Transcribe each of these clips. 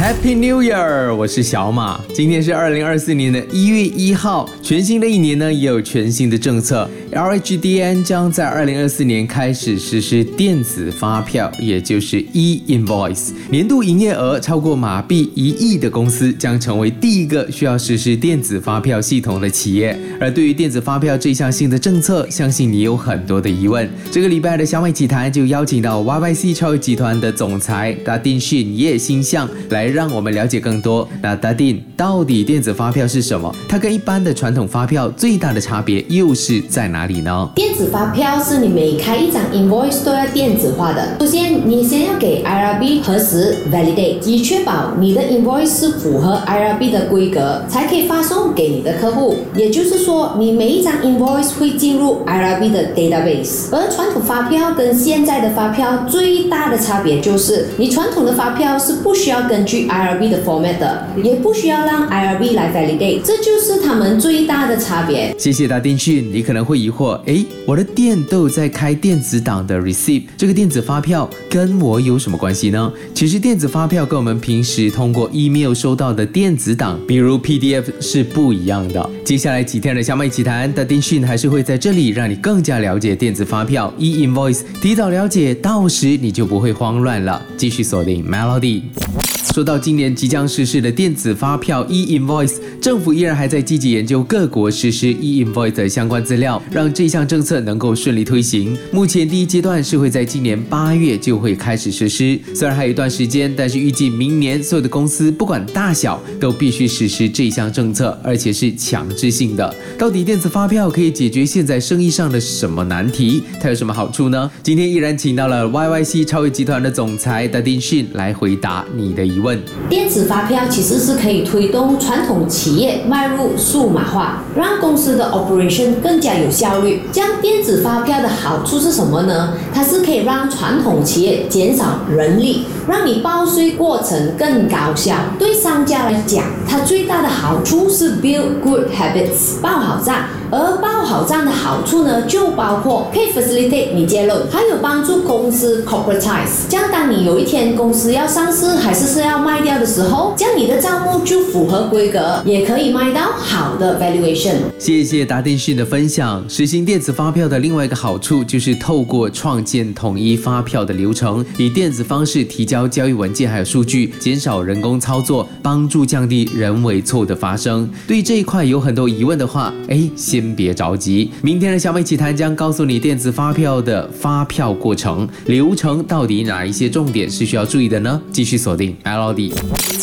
Happy New Year！我是小马。今天是二零二四年的一月一号，全新的一年呢，也有全新的政策。LHDN 将在二零二四年开始实施电子发票，也就是 e-invoice。年度营业额超过马币一亿的公司将成为第一个需要实施电子发票系统的企业。而对于电子发票这项新的政策，相信你有很多的疑问。这个礼拜的小马一起谈就邀请到 YYC 超越集团的总裁达丁逊叶新相来。让我们了解更多。那达定，到底电子发票是什么？它跟一般的传统发票最大的差别又是在哪里呢？电子发票是你每开一张 invoice 都要电子化的。首先，你先要给 IRB 核实 validate，以确保你的 invoice 是符合 IRB 的规格，才可以发送给你的客户。也就是说，你每一张 invoice 会进入 IRB 的 database。而传统发票跟现在的发票最大的差别就是，你传统的发票是不需要根据 IRB 的 format，也不需要让 IRB 来 validate，这就是他们最大的差别。谢谢达丁逊，你可能会疑惑，诶，我的店都有在开电子档的 receipt，这个电子发票跟我有什么关系呢？其实电子发票跟我们平时通过 email 收到的电子档，比如 PDF 是不一样的。接下来几天的小麦一起谈，达丁逊还是会在这里让你更加了解电子发票 e-invoice，提早了解，到时你就不会慌乱了。继续锁定 Melody。说到今年即将实施的电子发票 e-invoice，政府依然还在积极研究各国实施 e-invoice 的相关资料，让这项政策能够顺利推行。目前第一阶段是会在今年八月就会开始实施，虽然还有一段时间，但是预计明年所有的公司不管大小都必须实施这项政策，而且是强制性的。到底电子发票可以解决现在生意上的什么难题？它有什么好处呢？今天依然请到了 YYC 超越集团的总裁 d a d i n s h i n 来回答你的疑问。电子发票其实是可以推动传统企业迈入数码化，让公司的 operation 更加有效率。这样电子发票的好处是什么呢？它是可以让传统企业减少人力，让你报税过程更高效。对商家来讲，它最大的好处是 build good habits，报好账。而报好账的好处呢，就包括可以 facilitate 你揭露，还有帮助公司 corporatize。这样，当你有一天公司要上市还是是要卖掉的时候，这样你的账目就符合规格，也可以卖到好的 valuation。谢谢达电讯的分享。实行电子发票的另外一个好处就是透过创建统一发票的流程，以电子方式提交交易文件还有数据，减少人工操作，帮助降低人为错误的发生。对这一块有很多疑问的话，哎，先别着急，明天的小美奇谈将告诉你电子发票的发票过程流程到底哪一些重点是需要注意的呢？继续锁定 L D。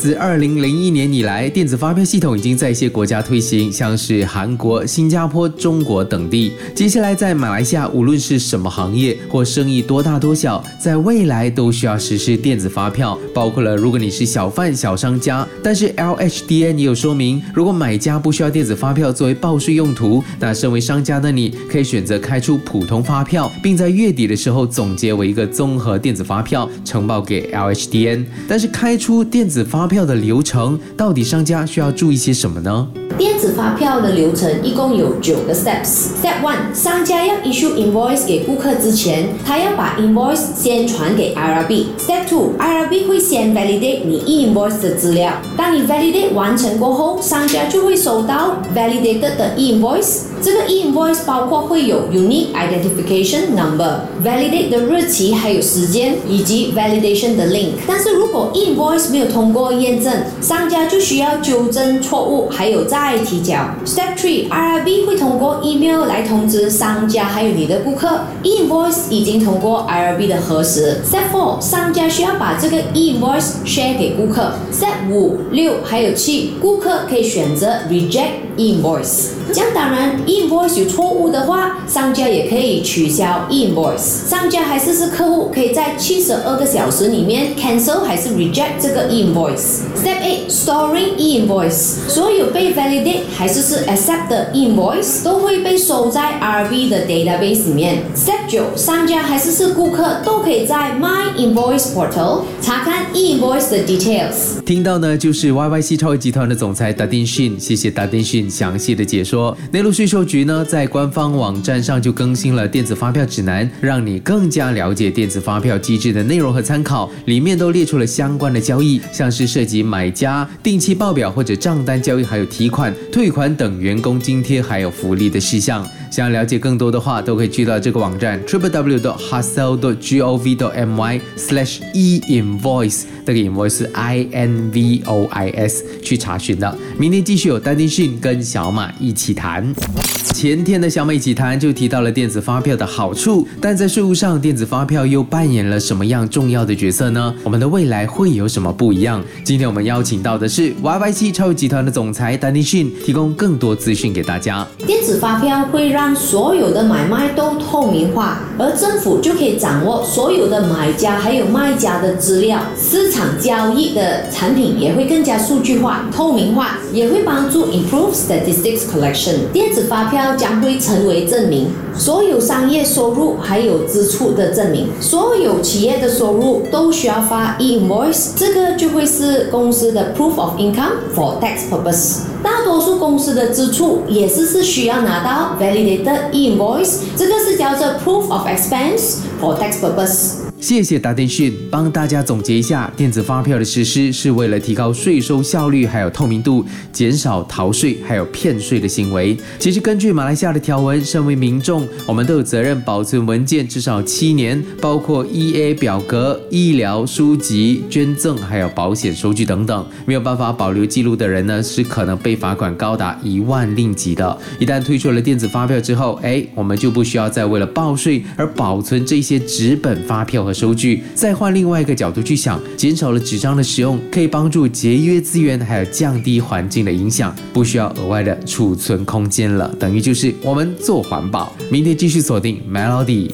自二零零一年以来，电子发票系统已经在一些国家推行，像是韩国、新加坡、中国等地。接下来在马来西亚，无论是什么行业或生意多大多小，在未来都需要实施电子发票，包括了如果你是小贩、小商家，但是 L H DN 也有说明，如果买家不需要电子发票作为报税用途，那身为商家的你可以选择开出普通发票，并在月底的时候总结为一个综合电子发票呈报给 LHDN。但是开出电子发票的流程，到底商家需要注意些什么呢？此发票的流程一共有九个 steps。Step one，商家要 issue invoice 给顾客之前，他要把 invoice 先传给 IRB。Step two，IRB 会先 validate 你 invoice 的资料。当你 validate 完成过后，商家就会收到 validated 的 invoice。这个 invoice 包括会有 unique identification number、validate 的日期还有时间，以及 validation 的 link。但是如果 invoice 没有通过验证，商家就需要纠正错误，还有再提交。Step three，IRB 会通过 email 来通知商家还有你的顾客 invoice 已经通过 IRB 的核实。Step four，商家需要把这个 invoice share 给顾客。Step 五、六还有七，顾客可以选择 reject Invoice，。这样当然，Invoice 有错误的话，商家也可以取消 Invoice。商家还是是客户，可以在七十二个小时里面 cancel 还是 reject 这个 Invoice。Step eight storing Invoice 所有被 validate 还是是 accept 的 Invoice 都会被收在 RV 的 database 里面。Step 九，商家还是是顾客都可以在 My Invoice Portal 查看 Invoice 的 details。听到呢，就是 YYC 超越集团的总裁达丁逊，谢谢达丁逊详细的解说。内陆税收局呢，在官方网站上就更新了电子发票指南，让你更加了解电子发票机制的内容和参考。里面都列出了相关的交易，像是涉及买家定期报表或者账单交易，还有提款、退款等员工津贴还有福利的事项。想要了解更多的话，都可以去到这个网站 triple w dot hustle dot gov dot my slash e invoice，这个 invoice i n v o i s 去查询的。明天继续有丹丁讯跟小马一起谈。前天的小美一起谈就提到了电子发票的好处，但在税务上，电子发票又扮演了什么样重要的角色呢？我们的未来会有什么不一样？今天我们邀请到的是 YYC 超集团的总裁丹尼逊，提供更多资讯给大家。电子发票会让所有的买卖都透明化，而政府就可以掌握所有的买家还有卖家的资料，市场交易的产品也会更加数据化、透明化，也会帮助 improve statistics collection。电子发票。将会成为证明，所有商业收入还有支出的证明，所有企业的收入都需要发 invoice，这个就会是公司的 proof of income for tax purpose。大多数公司的支出也是是需要拿到 validated invoice，这个是叫做 proof of expense for tax purpose。谢谢达电讯，帮大家总结一下，电子发票的实施是为了提高税收效率，还有透明度，减少逃税还有骗税的行为。其实根据马来西亚的条文，身为民众，我们都有责任保存文件至少七年，包括 E A 表格、医疗书籍、捐赠还有保险收据等等。没有办法保留记录的人呢，是可能被罚款高达一万令吉的。一旦推出了电子发票之后，哎，我们就不需要再为了报税而保存这些纸本发票。收据，再换另外一个角度去想，减少了纸张的使用，可以帮助节约资源，还有降低环境的影响，不需要额外的储存空间了，等于就是我们做环保。明天继续锁定 Melody。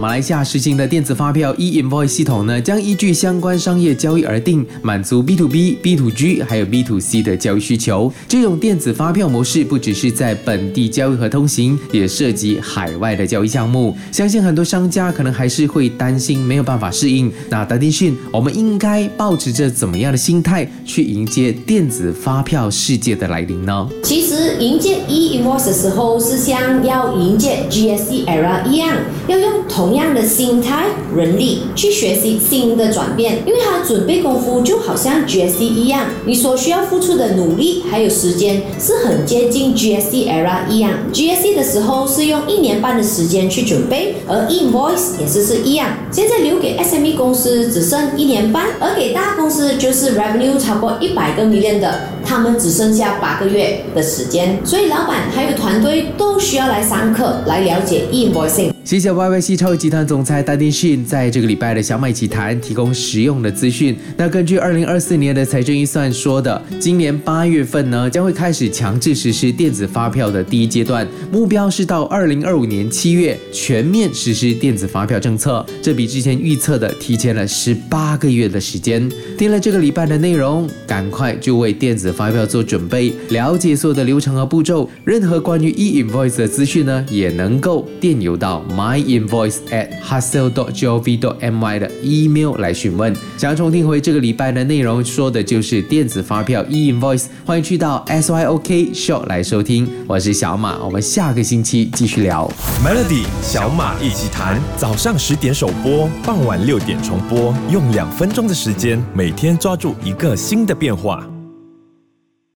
马来西亚实行的电子发票 e-invoice 系统呢，将依据相关商业交易而定，满足 B to B、B to G 还有 B to C 的交易需求。这种电子发票模式不只是在本地交易和通行，也涉及海外的交易项目。相信很多商家可能还是会担心没有办法适应。那达电讯，我们应该保持着怎么样的心态去迎接电子发票世界的来临呢？其实迎接 e-invoice 的时候，是像要迎接 GSE era 一样，要用同。样的心态、人力去学习新的转变，因为它准备功夫就好像 GSE 一样，你所需要付出的努力还有时间是很接近 GSE era 一样。GSE 的时候是用一年半的时间去准备，而 Invoice 也是是一样。现在留给 SME 公司只剩一年半，而给大公司就是 Revenue 超过一百个 million 的，他们只剩下八个月的时间。所以老板还有团队都需要来上课来了解 Invoicing。谢谢 YYC 超级集团总裁戴丁逊在这个礼拜的小麦奇谈提供实用的资讯。那根据二零二四年的财政预算说的，今年八月份呢将会开始强制实施电子发票的第一阶段，目标是到二零二五年七月全面实施电子发票政策。这比之前预测的提前了十八个月的时间。听了这个礼拜的内容，赶快就为电子发票做准备，了解所有的流程和步骤。任何关于 e-invoice 的资讯呢，也能够电邮到。My invoice at hustle.gov.my 的 email 来询问。想要重听回这个礼拜的内容，说的就是电子发票 e invoice，欢迎去到 SYOK Show 来收听。我是小马，我们下个星期继续聊 Melody 小马一起谈。早上十点首播，傍晚六点重播，用两分钟的时间，每天抓住一个新的变化。